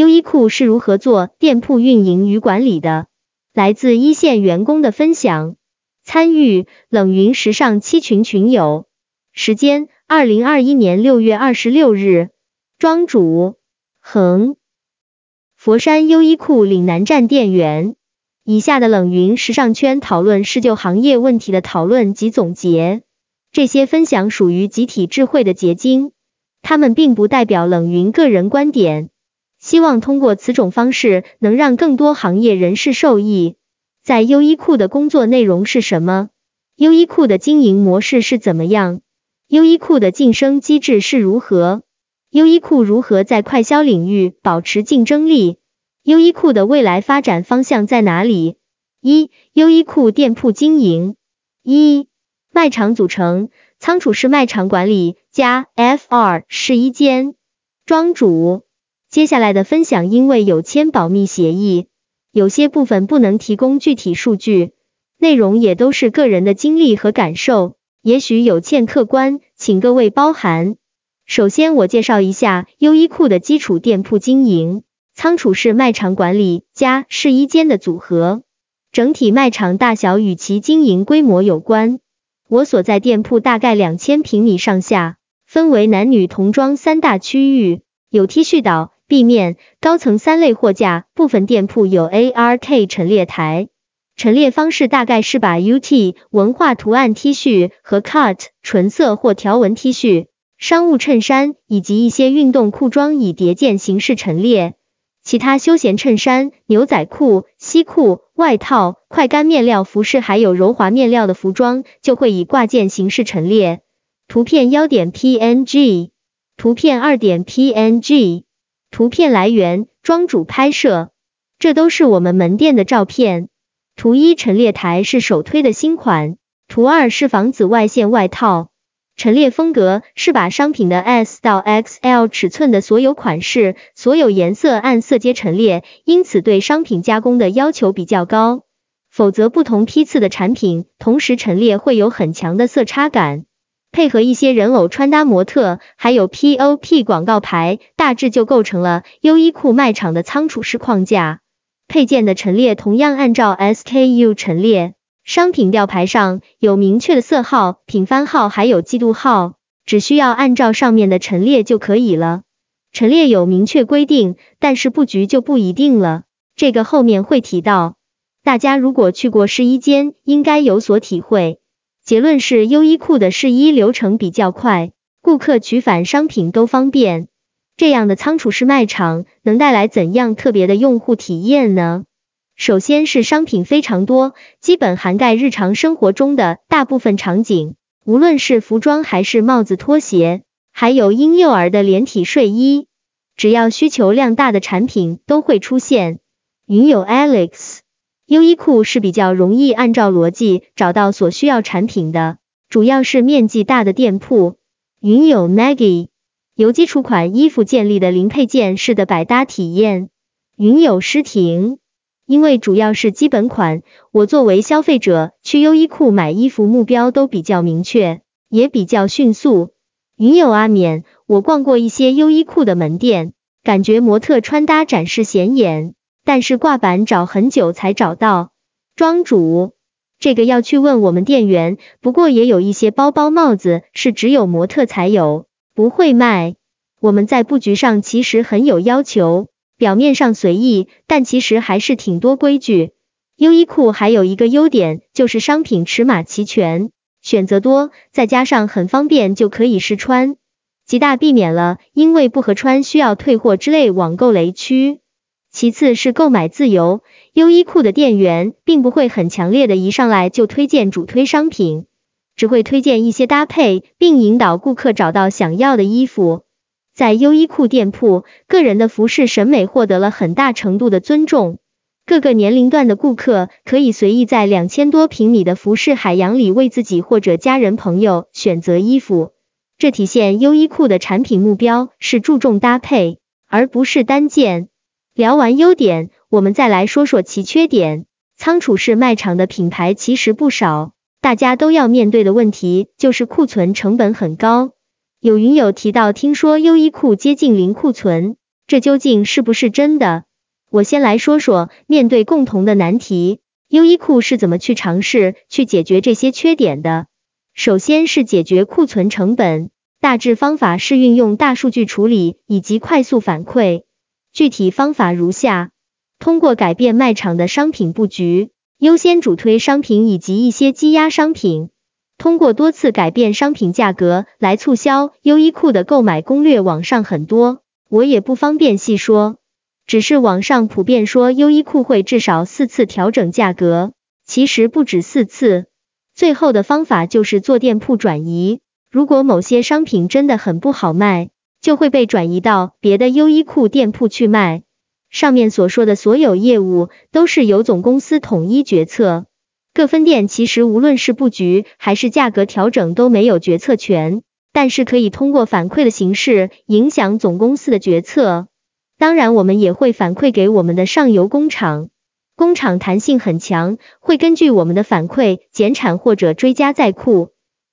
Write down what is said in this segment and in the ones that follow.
优衣库是如何做店铺运营与管理的？来自一线员工的分享。参与冷云时尚七群群友。时间：二零二一年六月二十六日。庄主：恒。佛山优衣库岭南站店员。以下的冷云时尚圈讨论是就行业问题的讨论及总结，这些分享属于集体智慧的结晶，他们并不代表冷云个人观点。希望通过此种方式能让更多行业人士受益。在优衣库的工作内容是什么？优衣库的经营模式是怎么样？优衣库的晋升机制是如何？优衣库如何在快销领域保持竞争力？优衣库的未来发展方向在哪里？一、优衣库店铺经营。一、卖场组成：仓储式卖场管理加 FR 试衣间。庄主，接下来的分享因为有签保密协议，有些部分不能提供具体数据，内容也都是个人的经历和感受，也许有欠客观，请各位包涵。首先，我介绍一下优衣库的基础店铺经营。仓储式卖场管理加试衣间的组合，整体卖场大小与其经营规模有关。我所在店铺大概两千平米上下，分为男女童装三大区域，有 T 恤岛、B 面、高层三类货架。部分店铺有 ARK 陈列台，陈列方式大概是把 UT 文化图案 T 恤和 Cut 纯色或条纹 T 恤、商务衬衫以及一些运动裤装以叠件形式陈列。其他休闲衬衫、牛仔裤、西裤、外套、快干面料服饰，还有柔滑面料的服装，就会以挂件形式陈列。图片幺点 PNG，图片二点 PNG，图片来源庄主拍摄，这都是我们门店的照片。图一陈列台是首推的新款，图二是防紫外线外套。陈列风格是把商品的 S 到 XL 尺寸的所有款式、所有颜色按色阶陈列，因此对商品加工的要求比较高。否则不同批次的产品同时陈列会有很强的色差感。配合一些人偶穿搭模特，还有 POP 广告牌，大致就构成了优衣库卖场的仓储式框架。配件的陈列同样按照 SKU 陈列。商品吊牌上有明确的色号、品番号，还有季度号，只需要按照上面的陈列就可以了。陈列有明确规定，但是布局就不一定了，这个后面会提到。大家如果去过试衣间，应该有所体会。结论是，优衣库的试衣流程比较快，顾客取返商品都方便。这样的仓储式卖场能带来怎样特别的用户体验呢？首先是商品非常多，基本涵盖日常生活中的大部分场景，无论是服装还是帽子、拖鞋，还有婴幼儿的连体睡衣，只要需求量大的产品都会出现。云友 Alex，优衣库是比较容易按照逻辑找到所需要产品的，主要是面积大的店铺。云友 Maggie，由基础款衣服建立的零配件式的百搭体验。云友诗婷。因为主要是基本款，我作为消费者去优衣库买衣服目标都比较明确，也比较迅速。云友阿冕，我逛过一些优衣库的门店，感觉模特穿搭展示显眼，但是挂板找很久才找到。庄主，这个要去问我们店员，不过也有一些包包帽子是只有模特才有，不会卖。我们在布局上其实很有要求。表面上随意，但其实还是挺多规矩。优衣库还有一个优点，就是商品尺码齐全，选择多，再加上很方便就可以试穿，极大避免了因为不合穿需要退货之类网购雷区。其次是购买自由，优衣库的店员并不会很强烈的一上来就推荐主推商品，只会推荐一些搭配，并引导顾客找到想要的衣服。在优衣库店铺，个人的服饰审美获得了很大程度的尊重，各个年龄段的顾客可以随意在两千多平米的服饰海洋里为自己或者家人朋友选择衣服，这体现优衣库的产品目标是注重搭配，而不是单件。聊完优点，我们再来说说其缺点。仓储式卖场的品牌其实不少，大家都要面对的问题就是库存成本很高。有云友提到，听说优衣库接近零库存，这究竟是不是真的？我先来说说，面对共同的难题，优衣库是怎么去尝试去解决这些缺点的。首先是解决库存成本，大致方法是运用大数据处理以及快速反馈。具体方法如下：通过改变卖场的商品布局，优先主推商品以及一些积压商品，通过多次改变商品价格来促销。优衣库的购买攻略网上很多，我也不方便细说。只是网上普遍说优衣库会至少四次调整价格，其实不止四次。最后的方法就是做店铺转移，如果某些商品真的很不好卖，就会被转移到别的优衣库店铺去卖。上面所说的所有业务都是由总公司统一决策，各分店其实无论是布局还是价格调整都没有决策权，但是可以通过反馈的形式影响总公司的决策。当然，我们也会反馈给我们的上游工厂，工厂弹性很强，会根据我们的反馈减产或者追加在库。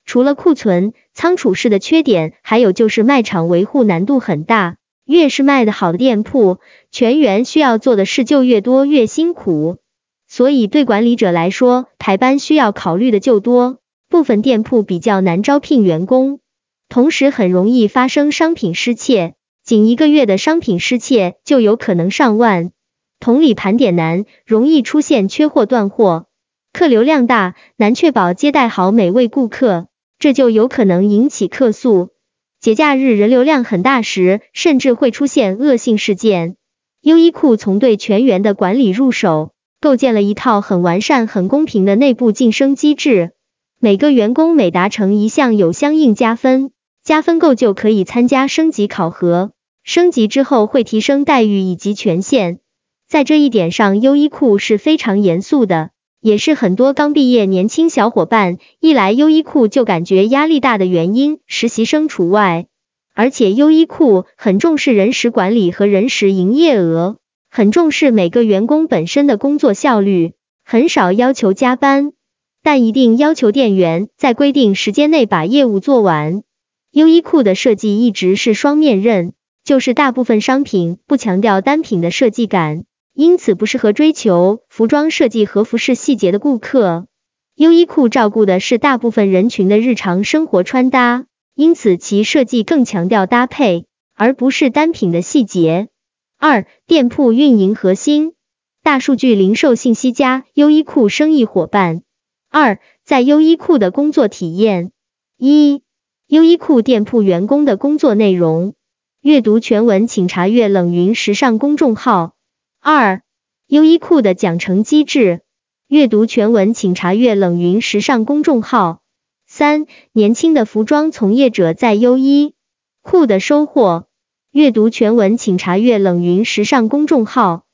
除了库存、仓储式的缺点，还有就是卖场维护难度很大。越是卖的好的店铺，全员需要做的事就越多越辛苦，所以对管理者来说，排班需要考虑的就多。部分店铺比较难招聘员工，同时很容易发生商品失窃。仅一个月的商品失窃就有可能上万，同理盘点难，容易出现缺货断货，客流量大，难确保接待好每位顾客，这就有可能引起客诉。节假日人流量很大时，甚至会出现恶性事件。优衣库从对全员的管理入手，构建了一套很完善、很公平的内部晋升机制，每个员工每达成一项有相应加分，加分够就可以参加升级考核。升级之后会提升待遇以及权限，在这一点上，优衣库是非常严肃的，也是很多刚毕业年轻小伙伴一来优衣库就感觉压力大的原因，实习生除外。而且优衣库很重视人事管理和人事营业额，很重视每个员工本身的工作效率，很少要求加班，但一定要求店员在规定时间内把业务做完。优衣库的设计一直是双面刃。就是大部分商品不强调单品的设计感，因此不适合追求服装设计和服饰细节的顾客。优衣库照顾的是大部分人群的日常生活穿搭，因此其设计更强调搭配，而不是单品的细节。二、店铺运营核心，大数据零售信息加优衣库生意伙伴。二、在优衣库的工作体验。一、优衣库店铺员工的工作内容。阅读全文，请查阅冷云时尚公众号。二、优衣库的奖惩机制。阅读全文，请查阅冷云时尚公众号。三、年轻的服装从业者在优衣库的收获。阅读全文，请查阅冷云时尚公众号。